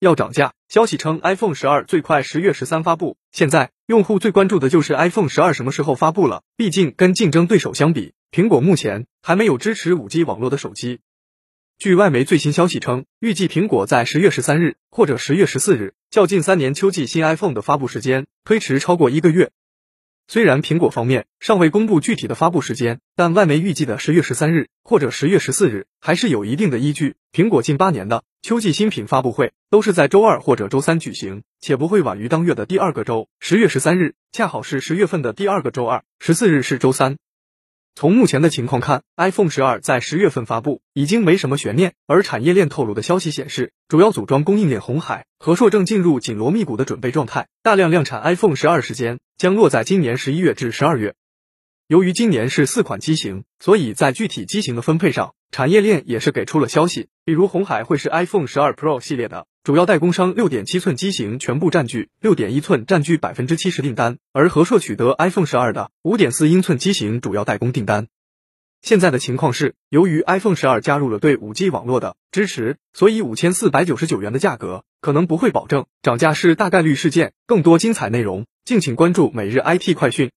要涨价。消息称，iPhone 十二最快十月十三发布。现在用户最关注的就是 iPhone 十二什么时候发布了。毕竟跟竞争对手相比，苹果目前还没有支持五 G 网络的手机。据外媒最新消息称，预计苹果在十月十三日或者十月十四日，较近三年秋季新 iPhone 的发布时间推迟超过一个月。虽然苹果方面尚未公布具体的发布时间，但外媒预计的十月十三日或者十月十四日还是有一定的依据。苹果近八年的秋季新品发布会都是在周二或者周三举行，且不会晚于当月的第二个周。十月十三日恰好是十月份的第二个周二，十四日是周三。从目前的情况看，iPhone 十二在十月份发布已经没什么悬念。而产业链透露的消息显示，主要组装供应链红海、和硕正进入紧锣密鼓的准备状态，大量量产 iPhone 十二时间将落在今年十一月至十二月。由于今年是四款机型，所以在具体机型的分配上，产业链也是给出了消息。比如红海会是 iPhone 十二 Pro 系列的主要代工商，六点七寸机型全部占据，六点一寸占据百分之七十订单，而和硕取得 iPhone 十二的五点四英寸机型主要代工订单。现在的情况是，由于 iPhone 十二加入了对 5G 网络的支持，所以五千四百九十九元的价格可能不会保证涨价，是大概率事件。更多精彩内容，敬请关注每日 IT 快讯。